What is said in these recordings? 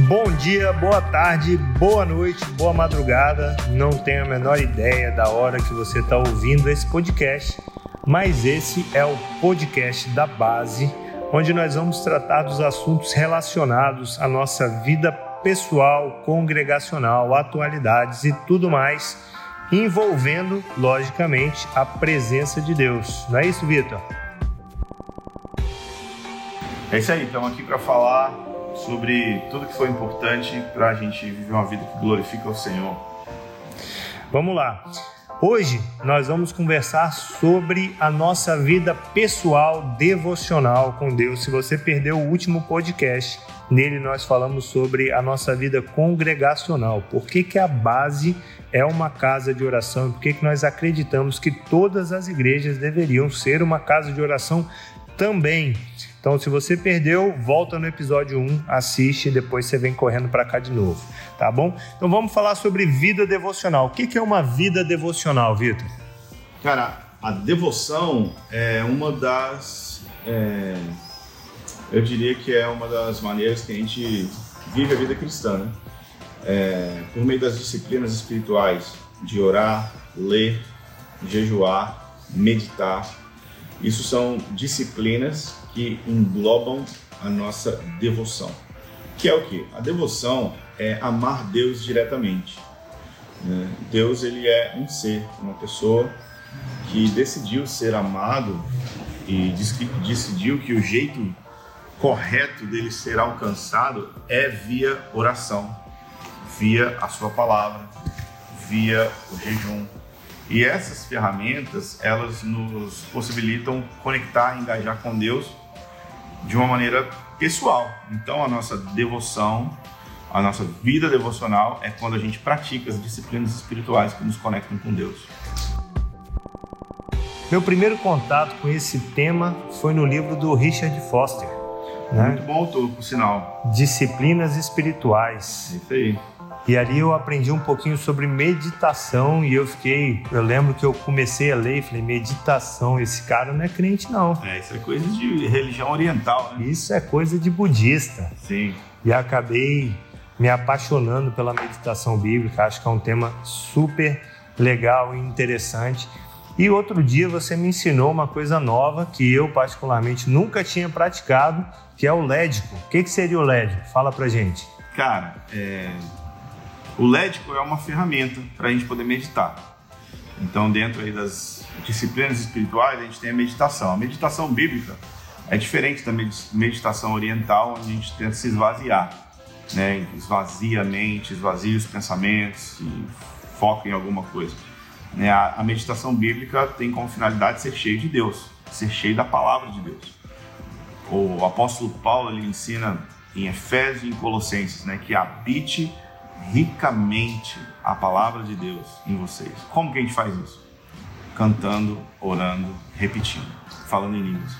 Bom dia, boa tarde, boa noite, boa madrugada. Não tenho a menor ideia da hora que você está ouvindo esse podcast, mas esse é o podcast da base, onde nós vamos tratar dos assuntos relacionados à nossa vida pessoal, congregacional, atualidades e tudo mais, envolvendo, logicamente, a presença de Deus. Não é isso, Vitor? É isso aí, estamos aqui para falar sobre tudo que foi importante para a gente viver uma vida que glorifica o Senhor. Vamos lá. Hoje nós vamos conversar sobre a nossa vida pessoal devocional com Deus. Se você perdeu o último podcast, nele nós falamos sobre a nossa vida congregacional. Por que, que a base é uma casa de oração? Por que, que nós acreditamos que todas as igrejas deveriam ser uma casa de oração também? Então, se você perdeu, volta no episódio 1, assiste e depois você vem correndo para cá de novo, tá bom? Então, vamos falar sobre vida devocional. O que é uma vida devocional, Vitor? Cara, a devoção é uma das. É, eu diria que é uma das maneiras que a gente vive a vida cristã, né? É, por meio das disciplinas espirituais de orar, ler, jejuar, meditar. Isso são disciplinas que englobam a nossa devoção. Que é o que? A devoção é amar Deus diretamente. Né? Deus ele é um ser, uma pessoa que decidiu ser amado e decidiu que o jeito correto dele ser alcançado é via oração, via a sua palavra, via o jejum, e essas ferramentas, elas nos possibilitam conectar, engajar com Deus de uma maneira pessoal. Então, a nossa devoção, a nossa vida devocional é quando a gente pratica as disciplinas espirituais que nos conectam com Deus. Meu primeiro contato com esse tema foi no livro do Richard Foster. Né? Muito bom autor, por sinal. Disciplinas espirituais. Isso aí. E ali eu aprendi um pouquinho sobre meditação e eu fiquei, eu lembro que eu comecei a ler e falei, meditação, esse cara não é crente não. É, isso é coisa de religião oriental, né? Isso é coisa de budista. Sim. E acabei me apaixonando pela meditação bíblica, acho que é um tema super legal e interessante. E outro dia você me ensinou uma coisa nova que eu particularmente nunca tinha praticado, que é o lédico. O que, que seria o lédico? Fala pra gente. Cara, é, o lédico é uma ferramenta para a gente poder meditar. Então, dentro aí das disciplinas espirituais, a gente tem a meditação. A meditação bíblica é diferente da meditação oriental, onde a gente tenta se esvaziar, né? Esvazia a mente, esvazia os pensamentos e foca em alguma coisa. Né? A, meditação bíblica tem como finalidade ser cheio de Deus, ser cheio da palavra de Deus. O apóstolo Paulo ele ensina em Efésios e em Colossenses, né, que habite ricamente a palavra de Deus em vocês. Como que a gente faz isso? Cantando, orando, repetindo, falando em línguas.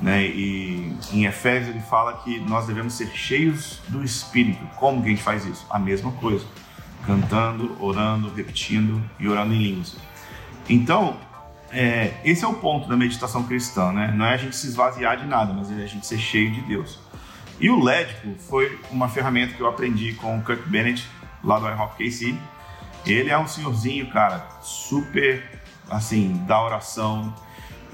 Né? E em Efésios ele fala que nós devemos ser cheios do Espírito. Como que a gente faz isso? A mesma coisa. Cantando, orando, repetindo e orando em línguas. Então, é, esse é o ponto da meditação cristã, né? Não é a gente se esvaziar de nada, mas é a gente ser cheio de Deus. E o Lédico foi uma ferramenta que eu aprendi com o Kirk Bennett, lá do iHop KC. Ele é um senhorzinho, cara, super, assim, da oração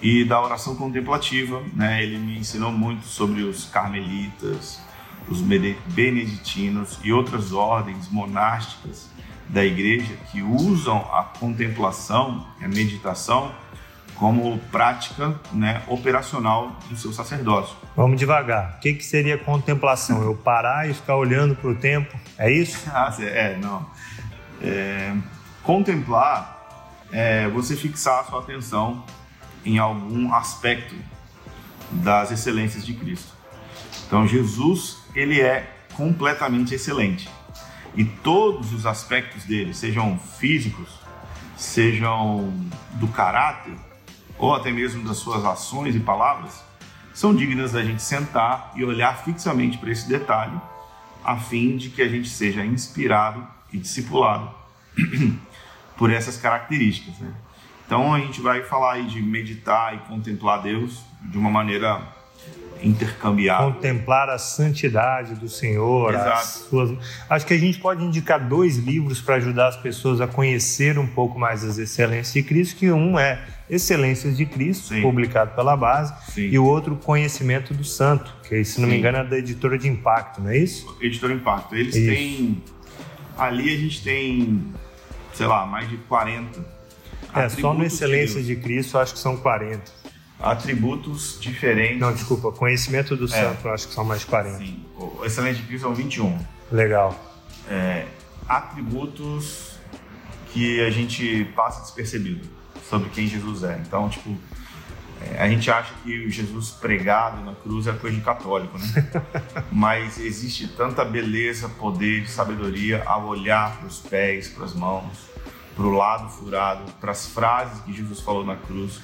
e da oração contemplativa, né? Ele me ensinou muito sobre os carmelitas, os beneditinos e outras ordens monásticas da igreja que usam a contemplação, a meditação, como prática né, operacional do seu sacerdócio. Vamos devagar. O que, que seria contemplação? Eu parar e ficar olhando para o tempo? É isso? ah, é, não. É, contemplar é você fixar a sua atenção em algum aspecto das excelências de Cristo. Então, Jesus, ele é completamente excelente. E todos os aspectos dele, sejam físicos, sejam do caráter, ou até mesmo das suas ações e palavras, são dignas da gente sentar e olhar fixamente para esse detalhe, a fim de que a gente seja inspirado e discipulado por essas características. Né? Então a gente vai falar aí de meditar e contemplar Deus de uma maneira intercambiável. Contemplar a santidade do Senhor. As suas... Acho que a gente pode indicar dois livros para ajudar as pessoas a conhecer um pouco mais as excelências de Cristo, que um é Excelências de Cristo, Sim. publicado pela Base, Sim. e o outro Conhecimento do Santo, que se não Sim. me engano é da editora de Impacto, não é isso? Editora Impacto. Eles isso. têm... Ali a gente tem, sei lá, mais de 40 é, só no Excelências de, de Cristo acho que são 40 atributos diferentes. Não, desculpa, conhecimento do é. santo, acho que são mais 40. Sim, o excelente de Cristo são 21. Legal. É, atributos que a gente passa despercebido sobre quem Jesus é. Então, tipo, é, a gente acha que o Jesus pregado na cruz é coisa de católico, né? Mas existe tanta beleza, poder, sabedoria ao olhar para os pés, para as mãos, para o lado furado, para as frases que Jesus falou na cruz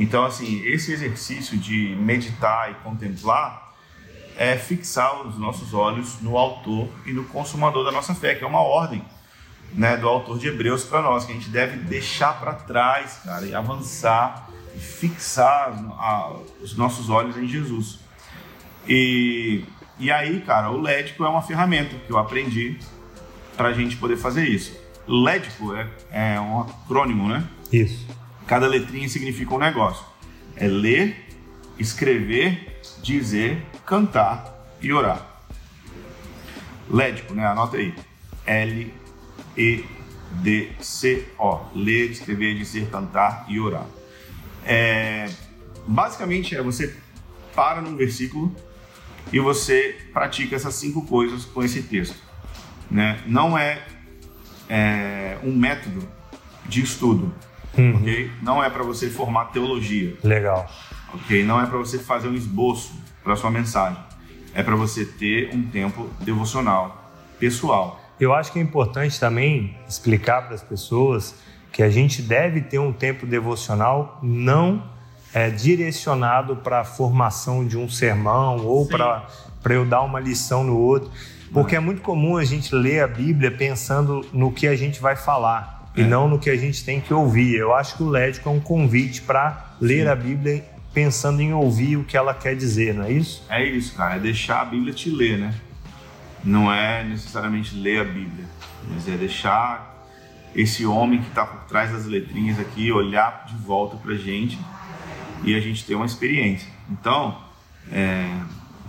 então, assim, esse exercício de meditar e contemplar é fixar os nossos olhos no autor e no consumador da nossa fé, que é uma ordem né, do autor de Hebreus para nós, que a gente deve deixar para trás, cara, e avançar e fixar a, os nossos olhos em Jesus. E, e aí, cara, o Lédico é uma ferramenta que eu aprendi para a gente poder fazer isso. Lédico é, é um acrônimo, né? Isso. Cada letrinha significa um negócio. É ler, escrever, dizer, cantar e orar. Lédico, né? Anota aí. L E D C O. Ler, escrever, dizer, cantar e orar. É, basicamente é você para num versículo e você pratica essas cinco coisas com esse texto. Né? Não é, é um método de estudo, uhum. ok? Não é para você formar teologia. Legal. Ok? Não é para você fazer um esboço para sua mensagem. É para você ter um tempo devocional, pessoal. Eu acho que é importante também explicar para as pessoas que a gente deve ter um tempo devocional não é, direcionado para a formação de um sermão ou para eu dar uma lição no outro. Porque é muito comum a gente ler a Bíblia pensando no que a gente vai falar e não no que a gente tem que ouvir. Eu acho que o Lédico é um convite para ler a Bíblia pensando em ouvir o que ela quer dizer, não é isso? É isso, cara. É deixar a Bíblia te ler, né? Não é necessariamente ler a Bíblia, mas é deixar esse homem que está por trás das letrinhas aqui olhar de volta para gente e a gente ter uma experiência. Então, é,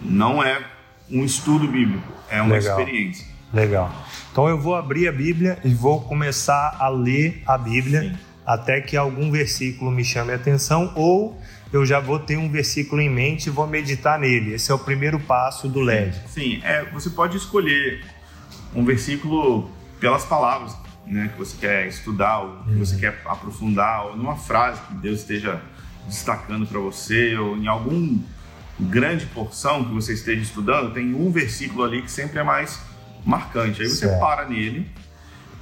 não é um estudo bíblico, é uma Legal. experiência. Legal. Então eu vou abrir a Bíblia e vou começar a ler a Bíblia Sim. até que algum versículo me chame a atenção ou eu já vou ter um versículo em mente e vou meditar nele. Esse é o primeiro passo do LED. Sim, é, você pode escolher um versículo pelas palavras né, que você quer estudar, ou que você uhum. quer aprofundar, ou numa frase que Deus esteja destacando para você, ou em algum grande porção que você esteja estudando, tem um versículo ali que sempre é mais marcante. Aí você certo. para nele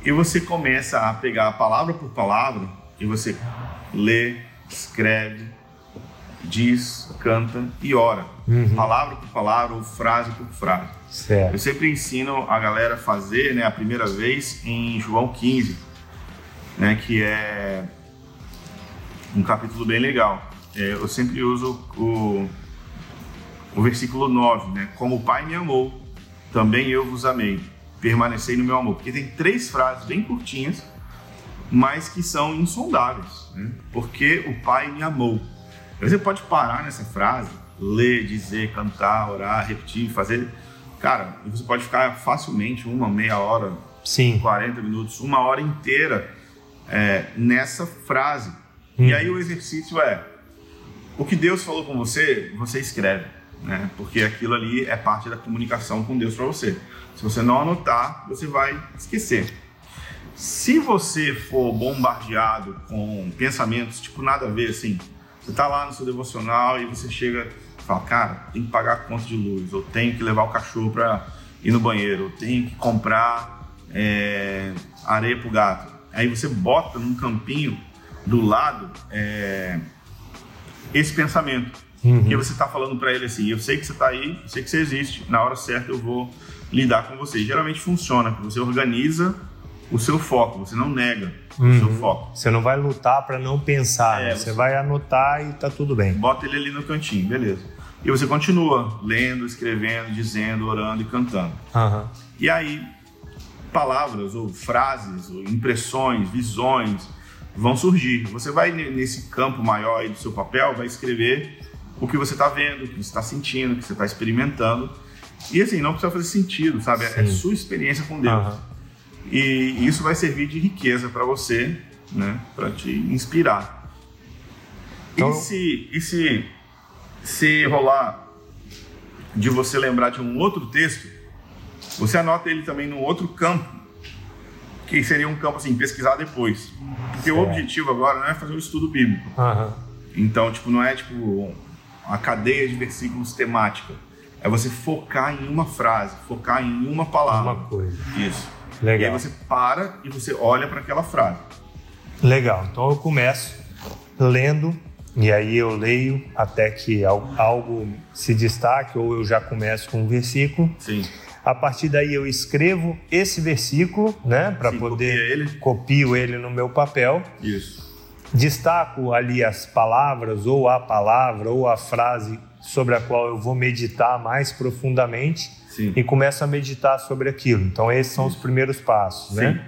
e você começa a pegar palavra por palavra e você lê, escreve, diz, canta e ora. Uhum. Palavra por palavra ou frase por frase. Certo. Eu sempre ensino a galera a fazer né, a primeira vez em João 15, né, que é um capítulo bem legal. É, eu sempre uso o, o versículo 9, né? Como o Pai me amou, também eu vos amei, permanecei no meu amor. Porque tem três frases bem curtinhas, mas que são insondáveis. Né? Porque o Pai me amou. Você pode parar nessa frase, ler, dizer, cantar, orar, repetir, fazer. Cara, você pode ficar facilmente uma meia hora, Sim. 40 minutos, uma hora inteira é, nessa frase. Hum. E aí o exercício é: o que Deus falou com você, você escreve né? Porque aquilo ali é parte da comunicação com Deus para você. Se você não anotar, você vai esquecer. Se você for bombardeado com pensamentos tipo nada a ver, assim, você tá lá no seu devocional e você chega e fala, cara, tem que pagar a conta de luz, ou tenho que levar o cachorro para ir no banheiro, ou tenho que comprar é, areia pro gato. Aí você bota num campinho do lado é, esse pensamento. Uhum. Porque você está falando para ele assim: eu sei que você está aí, eu sei que você existe, na hora certa eu vou lidar com você. Geralmente funciona, porque você organiza o seu foco, você não nega uhum. o seu foco. Você não vai lutar para não pensar, é, né? você, vai anotar e tá tudo bem. Bota ele ali no cantinho, beleza. E você continua lendo, escrevendo, dizendo, orando e cantando. Aham. E aí, palavras ou frases, ou impressões, visões vão surgir. Você vai ne- nesse campo maior aí do seu papel, vai escrever o que você está vendo, o que você está sentindo, o que você está experimentando. E assim, não precisa fazer sentido, sabe? É Sim. sua experiência com Deus. Aham. E isso vai servir de riqueza para você, né? Para te inspirar. Então- E se, e se, se rolar de você lembrar de um outro texto, você anota ele também num outro campo, que seria um campo assim, pesquisar depois. Porque o Certo. objetivo agora não é fazer um estudo bíblico. Aham. Então, tipo, não é tipo uma cadeia de versículos temática. É você focar em uma frase, focar em uma palavra. Uma coisa. Isso. Legal. E aí você para e você olha para aquela frase. Legal. Então eu começo lendo e aí eu leio até que al- algo se destaque ou eu já começo com um versículo. Sim. A partir daí eu escrevo esse versículo, né, para poder copia ele. copio ele no meu papel, Isso. destaco ali as palavras ou a palavra ou a frase sobre a qual eu vou meditar mais profundamente Sim. e começo a meditar sobre aquilo. Então esses são os primeiros passos, né?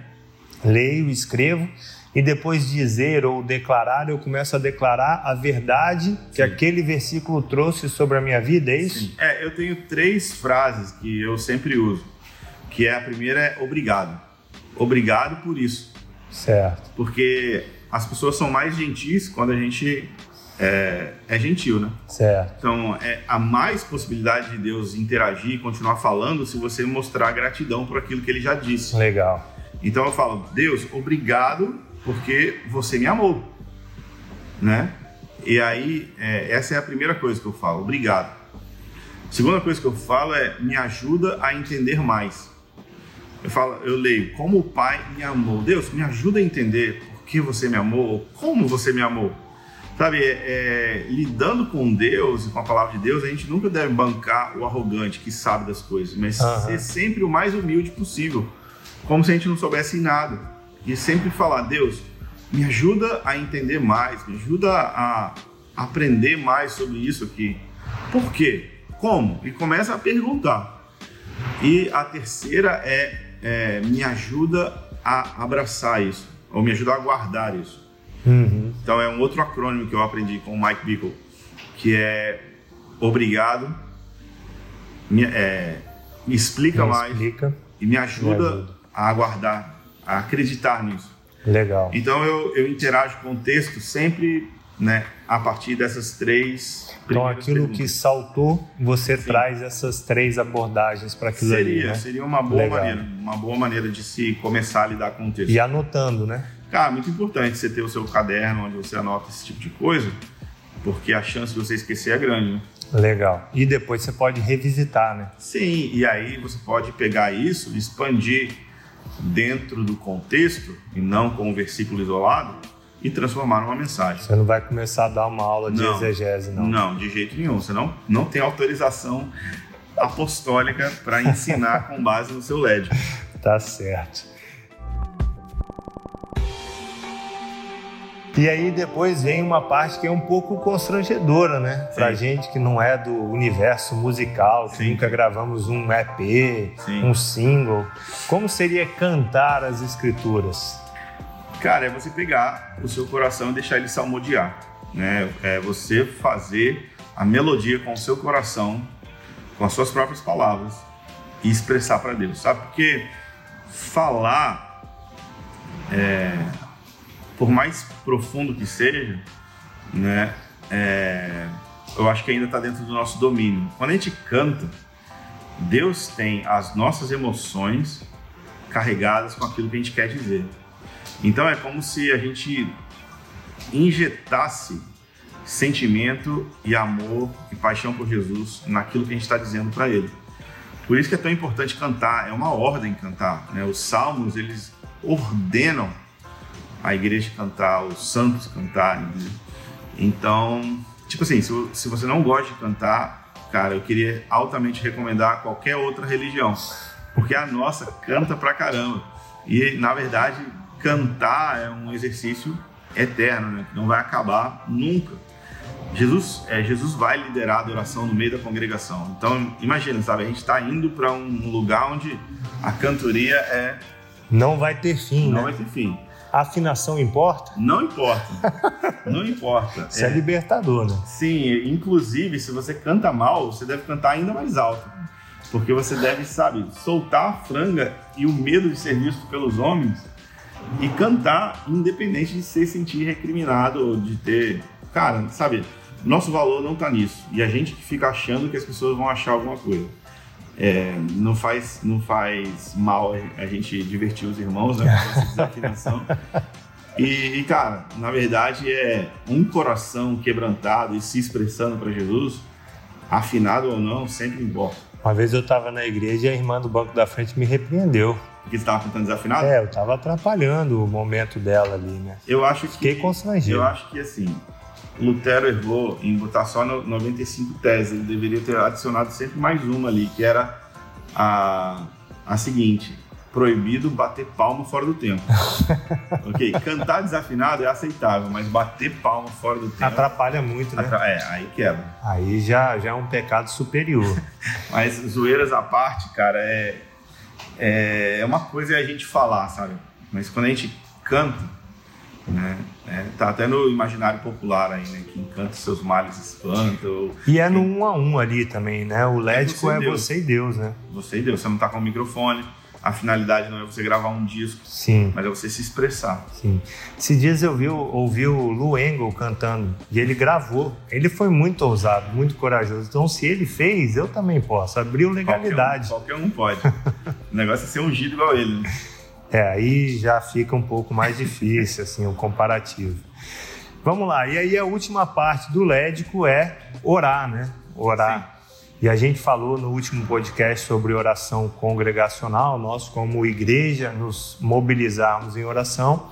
Leio, escrevo e depois de dizer ou declarar, eu começo a declarar a verdade que Sim. aquele versículo trouxe sobre a minha vida, é isso? Sim. É, eu tenho três frases que eu sempre uso. Que é a primeira é obrigado. Obrigado por isso. Certo. Porque as pessoas são mais gentis quando a gente é, é gentil, né? Certo. Então, é a mais possibilidade de Deus interagir e continuar falando se você mostrar gratidão por aquilo que ele já disse. Legal. Então eu falo, Deus, obrigado porque você me amou, né? E aí, é, essa é a primeira coisa que eu falo, obrigado. Segunda coisa que eu falo é, me ajuda a entender mais. Eu falo, eu leio, como o Pai me amou. Deus, me ajuda a entender por que você me amou, como você me amou. Sabe, é, é, lidando com Deus e com a palavra de Deus, a gente nunca deve bancar o arrogante que sabe das coisas, mas Aham. ser sempre o mais humilde possível, como se a gente não soubesse nada. E sempre falar, Deus, me ajuda a entender mais, me ajuda a aprender mais sobre isso aqui. Por quê? Como? E começa a perguntar. E a terceira é, é, me ajuda a abraçar isso, ou me ajuda a guardar isso. Uhum. Então é um outro acrônimo que eu aprendi com o Mike Bickle, que é obrigado, me, é, me explica Me mais explica. e me ajuda, Me ajuda. a aguardar, a acreditar nisso. Legal. Então eu, eu interajo com o texto sempre né, a partir dessas três. Então, aquilo que perguntas. saltou, você Sim. traz essas três abordagens para aquilo seria, ali, né? seria uma boa Legal. maneira, uma boa maneira de se começar a lidar com o texto. E anotando, né? Cara, muito importante você ter o seu caderno onde você anota esse tipo de coisa, porque a chance de você esquecer é grande, né? Legal. E depois você pode revisitar, né? Sim, e aí você pode pegar isso, expandir dentro do contexto e não com um versículo isolado e transformar numa mensagem. Você não vai começar a dar uma aula de Não. exegese, não. Não, de jeito nenhum. Você não, não tem autorização apostólica para ensinar com base no seu LED. Tá certo. E aí depois vem uma parte que é um pouco constrangedora, né? Pra Sim. gente que não é do universo musical, que Sim. nunca gravamos um EP, Sim. um single. Como seria cantar as escrituras? Cara, é você pegar o seu coração e deixar ele salmodiar. Né? É você fazer a melodia com o seu coração, com as suas próprias palavras e expressar para Deus, sabe? Porque falar, é, por mais profundo que seja, né? é, eu acho que ainda está dentro do nosso domínio. Quando a gente canta, Deus tem as nossas emoções carregadas com aquilo que a gente quer dizer. Então é como se a gente injetasse sentimento e amor e paixão por Jesus naquilo que a gente está dizendo para Ele. Por isso que é tão importante cantar, é uma ordem cantar. Né? Os salmos, eles ordenam a igreja cantar, os santos cantarem. né? Então, tipo assim, se, se você não gosta de cantar, cara, eu queria altamente recomendar qualquer outra religião, porque a nossa canta pra caramba. E, na verdade, cantar é um exercício eterno, né? que não vai acabar nunca. Jesus, é, Jesus vai liderar a adoração no meio da congregação. Então, imagina, sabe, a gente está indo para um lugar onde a cantoria é. Não vai ter fim, Não né? vai ter fim. A afinação importa? Não importa. Não importa. Isso é, libertador, né? Sim, inclusive, se você canta mal, você deve cantar ainda mais alto. Porque você deve, sabe, soltar a franga e o medo de ser visto pelos homens e cantar independente de se sentir recriminado ou de ter. Cara, sabe, nosso valor não tá nisso. E a gente que fica achando que as pessoas vão achar alguma coisa. É, não, faz, não faz mal a gente divertir os irmãos, né? Essa desafinação. E, e, cara, na verdade é um coração quebrantado e se expressando para Jesus, afinado ou não, sempre importa. Uma vez eu estava na igreja e a irmã do banco da frente me repreendeu. Porque você estava cantando desafinado? É, eu estava atrapalhando o momento dela ali, né? Eu acho que. Fiquei constrangido. Eu acho que assim, Lutero errou em botar só no 95 teses. Ele deveria ter adicionado sempre mais uma ali, que era a, a seguinte: proibido bater palma fora do tempo. ok? Cantar desafinado é aceitável, mas bater palma fora do tempo. Atrapalha muito, né? atra- É, aí quebra. Aí já, já é um pecado superior. Mas zoeiras à parte, cara, é, é, é uma coisa a gente falar, sabe? Mas quando a gente canta, né? é, tá até no imaginário popular aí, né? Quem canta seus males espanta, ou E é no um a um ali também, né? O lédico você e é Deus. você e Deus, né? você e Deus. Você não tá com o microfone, a finalidade não é você gravar um disco, Sim, mas é você se expressar. sim. Esses dias eu vi, ouvi o Lu Engel cantando e ele gravou. Ele foi muito ousado, muito corajoso. Então, se ele fez, eu também posso. Abriu legalidade. Qualquer um, qualquer um pode. o negócio é ser ungido igual ele. Né? É, aí já fica um pouco mais difícil, assim, o comparativo. Vamos lá, e aí a última parte do lédico é orar, né? Orar. E a gente falou no último podcast sobre oração congregacional, nós como igreja nos mobilizarmos em oração.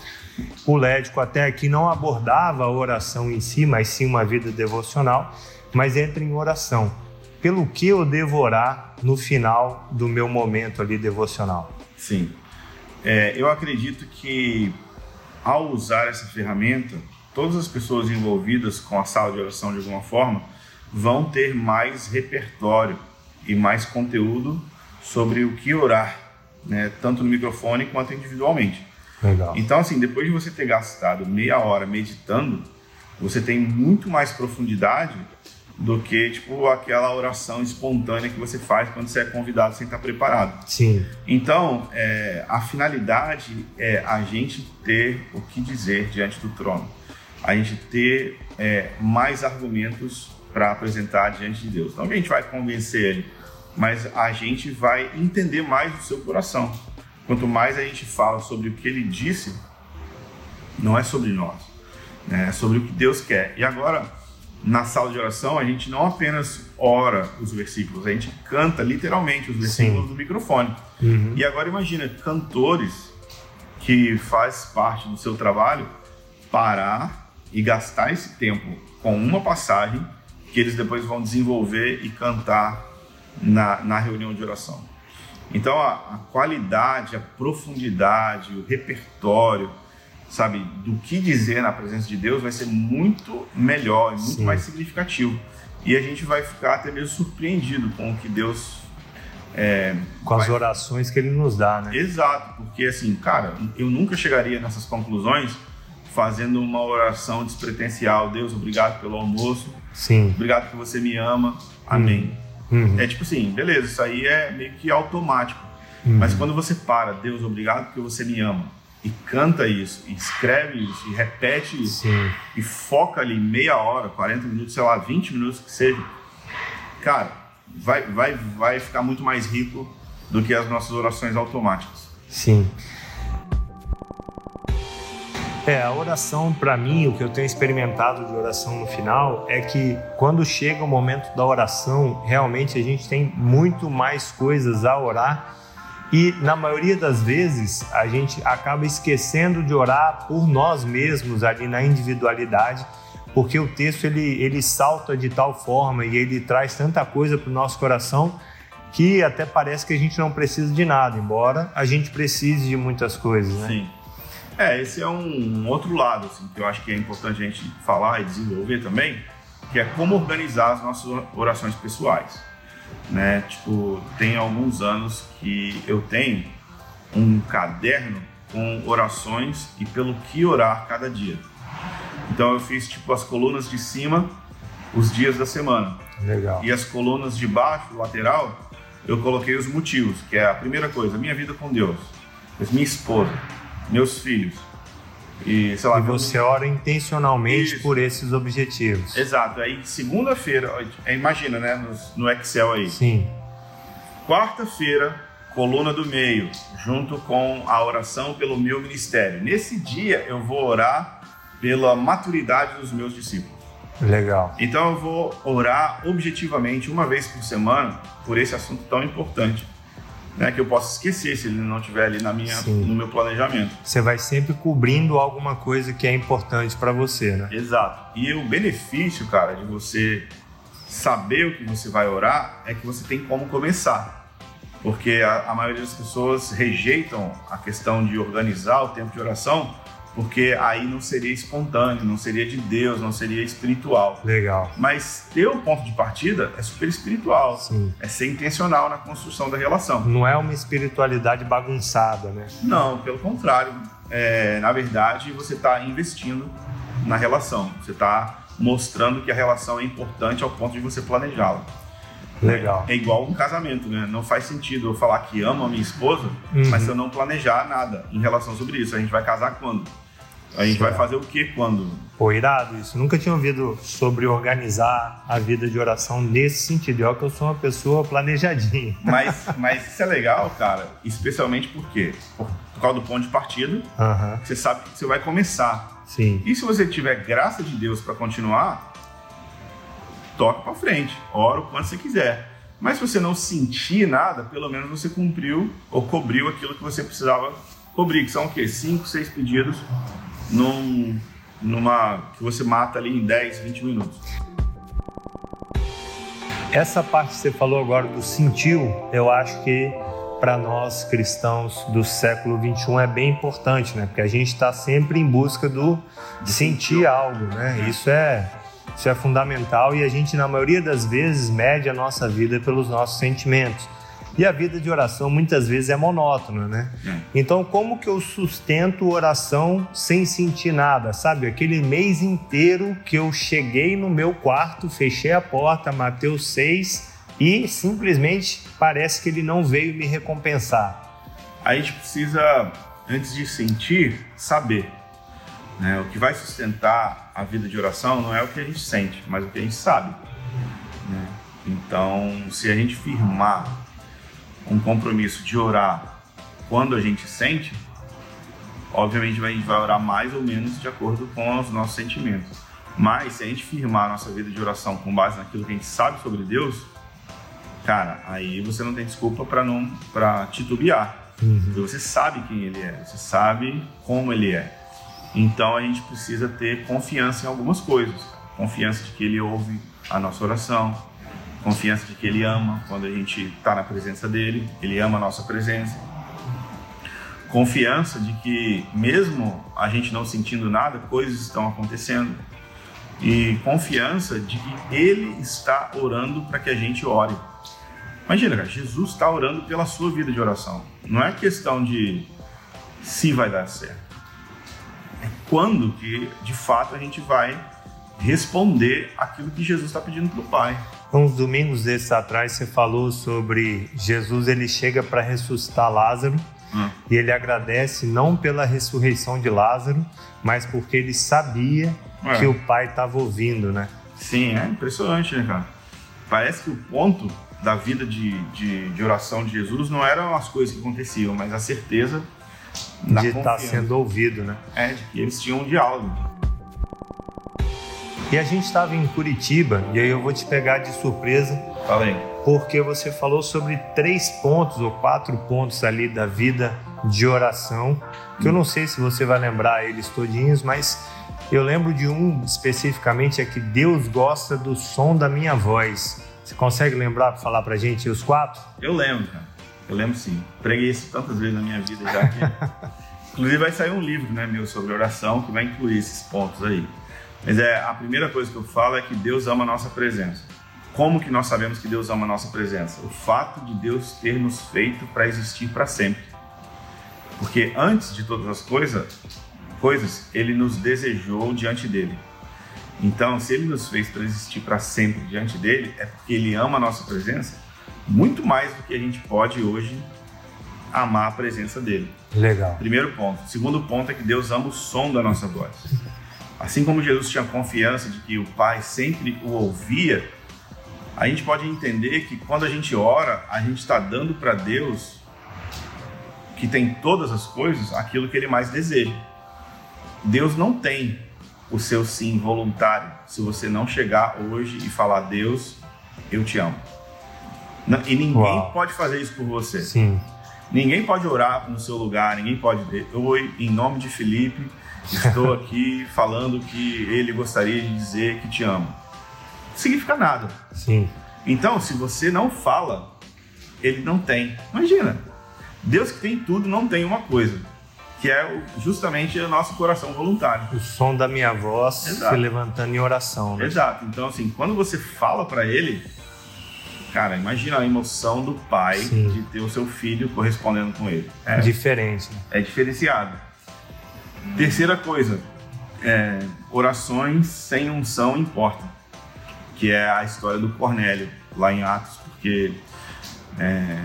O lédico até aqui não abordava a oração em si, mas sim uma vida devocional, mas entra em oração. Pelo que eu devo orar no final do meu momento ali devocional? Sim. É, eu acredito que ao usar essa ferramenta, todas as pessoas envolvidas com a sala de oração de alguma forma vão ter mais repertório e mais conteúdo sobre o que orar, né? tanto no microfone quanto individualmente. Legal. Então, assim, depois de você ter gastado meia hora meditando, você tem muito mais profundidade do que, tipo, aquela oração espontânea que você faz quando você é convidado sem estar preparado. Sim, Então, é, a finalidade é a gente ter o que dizer diante do trono, a gente ter é, mais argumentos para apresentar diante de Deus. Não que a gente vai convencer ele, mas a gente vai entender mais o seu coração. Quanto mais a gente fala sobre o que ele disse, não é sobre nós, né? é sobre o que Deus quer. E agora, na sala de oração, a gente não apenas ora os versículos, a gente canta literalmente os versículos Sim. do microfone. Uhum. E agora imagina cantores que faz parte do seu trabalho parar e gastar esse tempo com uma passagem que eles depois vão desenvolver e cantar na, na reunião de oração. Então a, a qualidade, a profundidade, o repertório, sabe, do que dizer na presença de Deus vai ser muito melhor muito Sim. mais significativo. E a gente vai ficar até mesmo surpreendido com o que Deus é, com as vai orações que ele nos dá, né? Exato, porque assim, cara, eu nunca chegaria nessas conclusões fazendo uma oração despretensial. Deus, obrigado pelo almoço, Sim. obrigado que você me ama, amém. Uhum. É tipo assim, beleza, isso aí é meio que automático. Uhum. Mas quando você para, Deus, obrigado porque você me ama, e canta isso, e escreve isso, e repete isso, Sim. e foca ali meia hora, 40 minutos, sei lá, 20 minutos que seja, cara, vai, vai, vai ficar muito mais rico do que as nossas orações automáticas. Sim. É, a oração, para mim, o que eu tenho experimentado de oração no final é que quando chega o momento da oração, realmente a gente tem muito mais coisas a orar e, na maioria das vezes, a gente acaba esquecendo de orar por nós mesmos ali na individualidade, porque o texto ele, ele salta de tal forma e ele traz tanta coisa para o nosso coração que até parece que a gente não precisa de nada, embora a gente precise de muitas coisas, né? Sim. É, esse é um outro lado assim, que eu acho que é importante a gente falar e desenvolver também, que é como organizar as nossas orações pessoais. Né? Tipo, tem alguns anos que eu tenho um caderno com orações e pelo que orar cada dia. Então eu fiz tipo as colunas de cima, os dias da semana. Legal. E as colunas de baixo, lateral, eu coloquei os motivos, que é a primeira coisa, minha vida com Deus, minha esposa, meus filhos. E, sei lá, e você ora intencionalmente Isso. por esses objetivos. Exato. Aí, segunda-feira, imagina, né, no, no Excel aí. Sim. Quarta-feira, coluna do meio, junto com a oração pelo meu ministério. Nesse dia, eu vou orar pela maturidade dos meus discípulos. Legal. Então eu vou orar objetivamente uma vez por semana por esse assunto tão importante, né, que eu posso esquecer se ele não estiver ali na minha, no meu planejamento. Você vai sempre cobrindo alguma coisa que é importante para você, né? Exato. E o benefício, cara, de você saber o que você vai orar é que você tem como começar. Porque a, a maioria das pessoas rejeitam a questão de organizar o tempo de oração porque aí não seria espontâneo, não seria de Deus, não seria espiritual. Legal. Mas ter o ponto de partida é super espiritual. Sim. É ser intencional na construção da relação. Não é uma espiritualidade bagunçada, né? Não, pelo contrário. É, na verdade, você está investindo na relação. Você está mostrando que a relação é importante ao ponto de você planejá-la. Legal. É igual um casamento, né? Não faz sentido eu falar que amo a minha esposa, uhum. mas se eu não planejar nada em relação sobre isso, a gente vai casar quando? A gente vai fazer o que quando? Pô, irado isso. Nunca tinha ouvido sobre organizar a vida de oração nesse sentido. É que eu sou uma pessoa planejadinha. Mas, mas isso é legal, cara, especialmente porque por, por causa do ponto de partida, uhum. você sabe que você vai começar. Sim. E se você tiver graça de Deus para continuar, toca para frente, ora o quanto você quiser. Mas se você não sentir nada, pelo menos você cumpriu ou cobriu aquilo que você precisava cobrir, que são o quê? Cinco, seis pedidos num, numa que você mata ali em 10, 20 minutos. Essa parte que você falou agora do sentiu, eu acho que para nós cristãos do século 21 é bem importante, né? Porque a gente está sempre em busca do sentir algo, né? Isso é isso é fundamental e a gente, na maioria das vezes, mede a nossa vida pelos nossos sentimentos. E a vida de oração muitas vezes é monótona, né? É. Então, como que eu sustento oração sem sentir nada? Sabe, aquele mês inteiro que eu cheguei no meu quarto, fechei a porta, Mateus 6, e simplesmente parece que ele não veio me recompensar. A gente precisa, antes de sentir, saber. Né? O que vai sustentar a vida de oração não é o que a gente sente, mas o que a gente sabe. Né? Então, se a gente firmar um compromisso de orar quando a gente sente, obviamente a gente vai orar mais ou menos de acordo com os nossos sentimentos. Mas se a gente firmar a nossa vida de oração com base naquilo que a gente sabe sobre Deus, cara, aí você não tem desculpa para não para titubear. Uhum. Você sabe quem ele é, você sabe como ele é. Então a gente precisa ter confiança em algumas coisas. Confiança de que ele ouve a nossa oração, confiança de que ele ama quando a gente está na presença dele, ele ama a nossa presença. Confiança de que, mesmo a gente não sentindo nada, coisas estão acontecendo. E confiança de que ele está orando para que a gente ore. Imagina, cara, Jesus está orando pela sua vida de oração. Não é questão de se vai dar certo quando que de fato a gente vai responder aquilo que Jesus está pedindo para o Pai. Uns domingos desses atrás você falou sobre Jesus, ele chega para ressuscitar Lázaro hum. e ele agradece não pela ressurreição de Lázaro, mas porque ele sabia é. que o Pai estava ouvindo, né? Sim, é impressionante, né, cara? Parece que o ponto da vida de, de, de oração de Jesus não eram as coisas que aconteciam, mas a certeza de estar tá sendo ouvido, né? É, de que eles tinham um diálogo. E a gente estava em Curitiba, e aí eu vou te pegar de surpresa. Falei. Porque você falou sobre três pontos ou quatro pontos ali da vida de oração, que eu não sei se você vai lembrar eles todinhos, mas eu lembro de um especificamente, é que Deus gosta do som da minha voz. Você consegue lembrar falar para gente os quatro? Eu lembro, cara. Eu lembro sim. Preguei isso tantas vezes na minha vida já que. Inclusive vai sair um livro, né, meu, sobre oração, que vai incluir esses pontos aí. Mas é a primeira coisa que eu falo é que Deus ama a nossa presença. Como que nós sabemos que Deus ama a nossa presença? O fato de Deus ter nos feito para existir para sempre. Porque antes de todas as coisas, coisas, ele nos desejou diante dele. Então, se ele nos fez para existir para sempre diante dele, é porque ele ama a nossa presença muito mais do que a gente pode hoje amar a presença dele. Legal. Primeiro ponto. Segundo ponto é que Deus ama o som da nossa voz. Assim como Jesus tinha confiança de que o Pai sempre o ouvia, a gente pode entender que quando a gente ora, a gente está dando para Deus, que tem todas as coisas, aquilo que Ele mais deseja. Deus não tem o seu sim voluntário se você não chegar hoje e falar: Deus, eu te amo. E ninguém Uau. pode fazer isso por você. Sim. Ninguém pode orar no seu lugar, ninguém pode dizer: Oi, em nome de Felipe, estou aqui falando que ele gostaria de dizer que te amo. Não significa nada. Sim. Então, se você não fala, ele não tem. Imagina, Deus que tem tudo não tem uma coisa que é justamente o nosso coração voluntário. O som da minha voz Exato. se levantando em oração. Né? Exato. Então, assim, quando você fala para ele, cara, imagina a emoção do pai Sim. de ter o seu filho correspondendo com ele. É diferente. É diferenciado. Terceira coisa, é, orações sem unção importam, que é a história do Cornélio lá em Atos, porque é,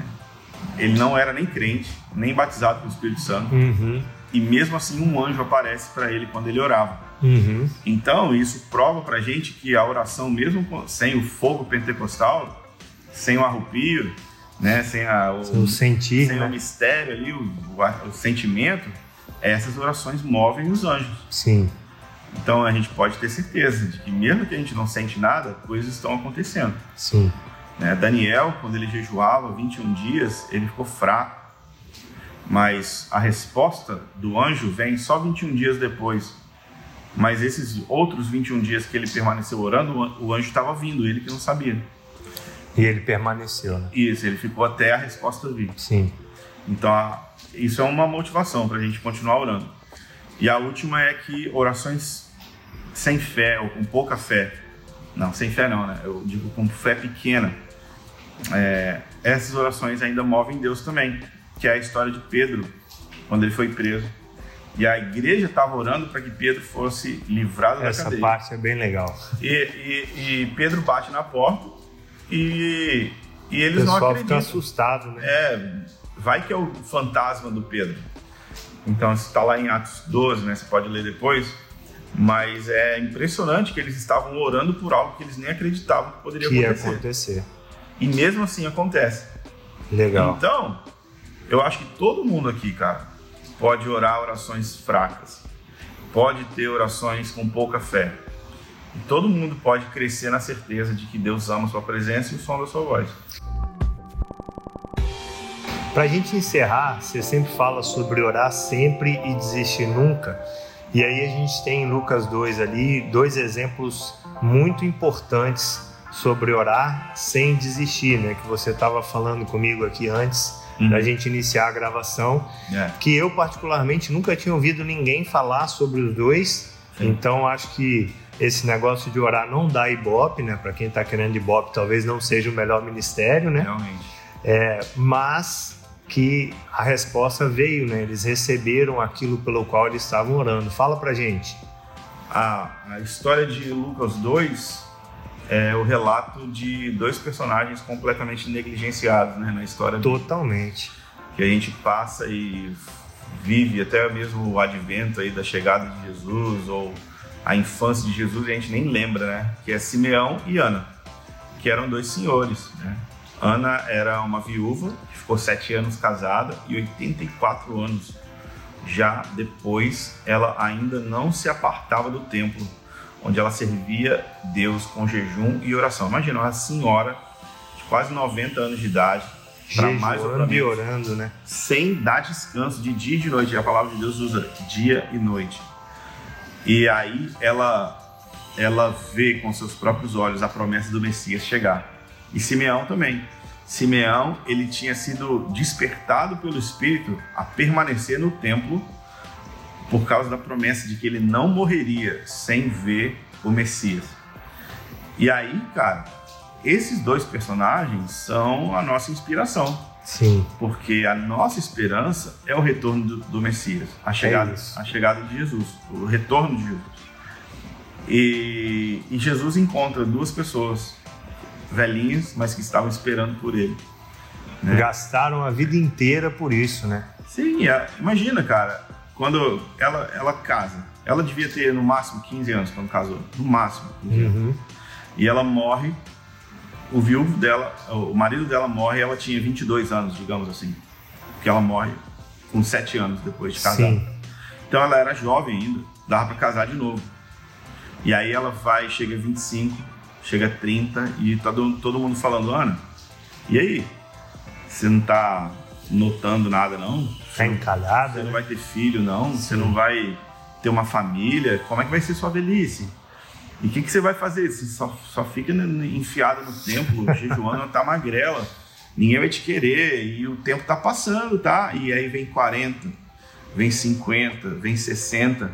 ele não era nem crente, nem batizado pelo Espírito Santo. Uhum. E mesmo assim, um anjo aparece para ele quando ele orava. Uhum. Então, isso prova para gente que a oração, mesmo sem o fogo pentecostal, sem o arrupio, né, sem a, o, o sentir, sem né? o mistério ali, o, o, o sentimento, essas orações movem os anjos. Sim. Então a gente pode ter certeza de que mesmo que a gente não sente nada, coisas estão acontecendo. Sim. Né? Daniel, quando ele jejuava 21 dias, ele ficou fraco. Mas a resposta do anjo vem só 21 dias depois. Mas esses outros 21 dias que ele permaneceu orando, o anjo estava vindo, ele que não sabia. E ele permaneceu, né? Isso, ele ficou até a resposta vir. Sim. Então, isso é uma motivação para a gente continuar orando. E a última é que orações sem fé ou com pouca fé, não, sem fé não, né? Eu digo com fé pequena, é, essas orações ainda movem Deus também, que é a história de Pedro, quando ele foi preso. E a igreja estava orando para que Pedro fosse livrado Essa da cadeia. Essa parte é bem legal. E, e, e, Pedro bate na porta e, e eles não acreditam. fica assustado, né? É, vai que é o fantasma do Pedro. Então, está lá em Atos 12, né? Você pode ler depois. Mas é impressionante que eles estavam orando por algo que eles nem acreditavam que poderia que acontecer. acontecer. E mesmo assim acontece. Legal. Então, eu acho que todo mundo aqui, cara, pode orar orações fracas. Pode ter orações com pouca fé. E todo mundo pode crescer na certeza de que Deus ama a sua presença e o som da sua voz. Para a gente encerrar, você sempre fala sobre orar sempre e desistir nunca. E aí a gente tem em Lucas 2 ali dois exemplos muito importantes sobre orar sem desistir, né? Que você estava falando comigo aqui antes uhum. da gente iniciar a gravação, é. que eu particularmente nunca tinha ouvido ninguém falar sobre os dois. Sim. Então acho que esse negócio de orar não dá ibope, né? Para quem está querendo ibope, talvez não seja o melhor ministério, né? Realmente. É, mas que a resposta veio, né? Eles receberam aquilo pelo qual eles estavam orando. Fala pra gente. A, a história de Lucas 2 é o relato de dois personagens completamente negligenciados né, na história. Totalmente. Que a gente passa e vive até mesmo o advento aí da chegada de Jesus ou a infância de Jesus a gente nem lembra, né? Que é Simeão e Ana, que eram dois senhores, né? Ana era uma viúva que ficou sete anos casada e 84 anos já depois ela ainda não se apartava do templo onde ela servia Deus com jejum e oração. Imagina uma senhora de quase 90 anos de idade, para mais ou menos, orando, né? Sem dar descanso de dia e de noite. A palavra de Deus usa dia e noite. E aí ela ela vê com seus próprios olhos a promessa do Messias chegar. E Simeão também. Simeão, ele tinha sido despertado pelo Espírito a permanecer no templo por causa da promessa de que ele não morreria sem ver o Messias. E aí, cara, esses dois personagens são a nossa inspiração. Sim. Porque a nossa esperança é o retorno do, do Messias, a chegada, É a chegada de Jesus, o retorno de Jesus. E, e Jesus encontra duas pessoas velhinhas, mas que estavam esperando por ele. né? Gastaram a vida inteira por isso, né? Sim, é- imagina, cara, quando ela, ela casa, ela devia ter no máximo 15 anos quando casou, no máximo 15 anos. Uhum. E ela morre, o viúvo dela, o marido dela morre, ela tinha 22 anos, digamos assim. Porque ela morre com 7 anos depois de casar. Sim. Então ela era jovem ainda, dava pra casar de novo. E aí ela vai, chega a 25, chega a 30 e tá todo, todo mundo falando, Ana, e aí? Você não tá notando nada não? Tá encalhada, Você não né? vai ter filho, não? Você não vai ter uma família? Como é que vai ser sua velhice? E o que, que você vai fazer? Você só, só fica enfiada no templo, jejuando, tá magrela. Ninguém vai te querer. E o tempo tá passando, tá? E aí vem 40, vem 50, vem 60.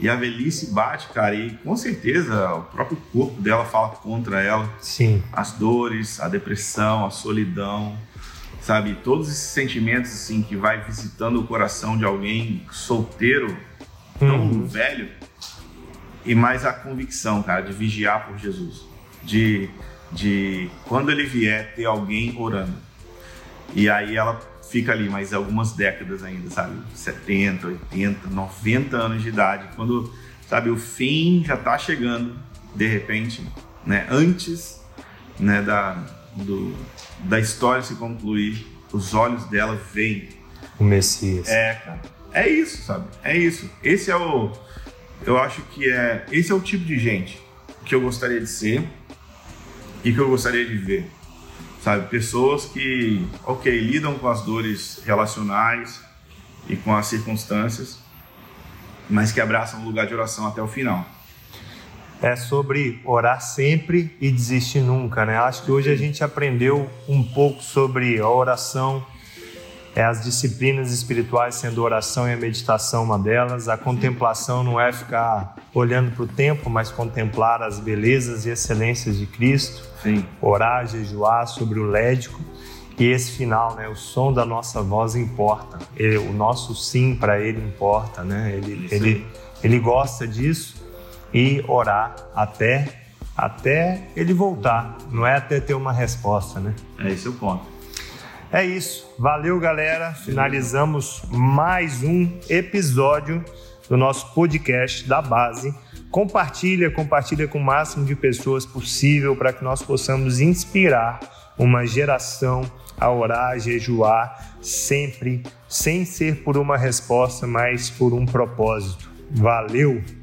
E a velhice bate, cara. E com certeza o próprio corpo dela fala contra ela Sim. as dores, a depressão, a solidão, sabe? Todos esses sentimentos assim que vai visitando o coração de alguém solteiro, tão Uhum. velho, e mais a convicção, cara, de vigiar por Jesus, de de quando ele vier ter alguém orando. E aí ela fica ali mais algumas décadas ainda, sabe? 70, 80, 90 anos de idade, quando, sabe, o fim já tá chegando, de repente, né, antes, né, da do, da história se concluir, os olhos dela veem O Messias. é, cara. É isso, sabe? É isso. Esse é o. Eu acho que é. Esse é o tipo de gente que eu gostaria de ser e que eu gostaria de ver. Sabe? Pessoas que, ok, lidam com as dores relacionais e com as circunstâncias, mas que abraçam o lugar de oração até o final. É sobre orar sempre e desistir nunca, né? Acho que hoje a gente aprendeu um pouco sobre a oração, é as disciplinas espirituais, sendo a oração e a meditação uma delas. A contemplação não é ficar olhando para o tempo, mas contemplar as belezas e excelências de Cristo. Sim. Orar, jejuar sobre o lédico. E esse final, né? O som da nossa voz importa. E o nosso sim para ele importa, né? Ele, ele, ele gosta disso e orar até até ele voltar. Não é até ter uma resposta, né? É esse o ponto. É isso. Valeu, galera. Finalizamos mais um episódio do nosso podcast da base. Compartilha, compartilha com o máximo de pessoas possível para que nós possamos inspirar uma geração a orar, a jejuar sempre, sem ser por uma resposta, mas por um propósito. Valeu!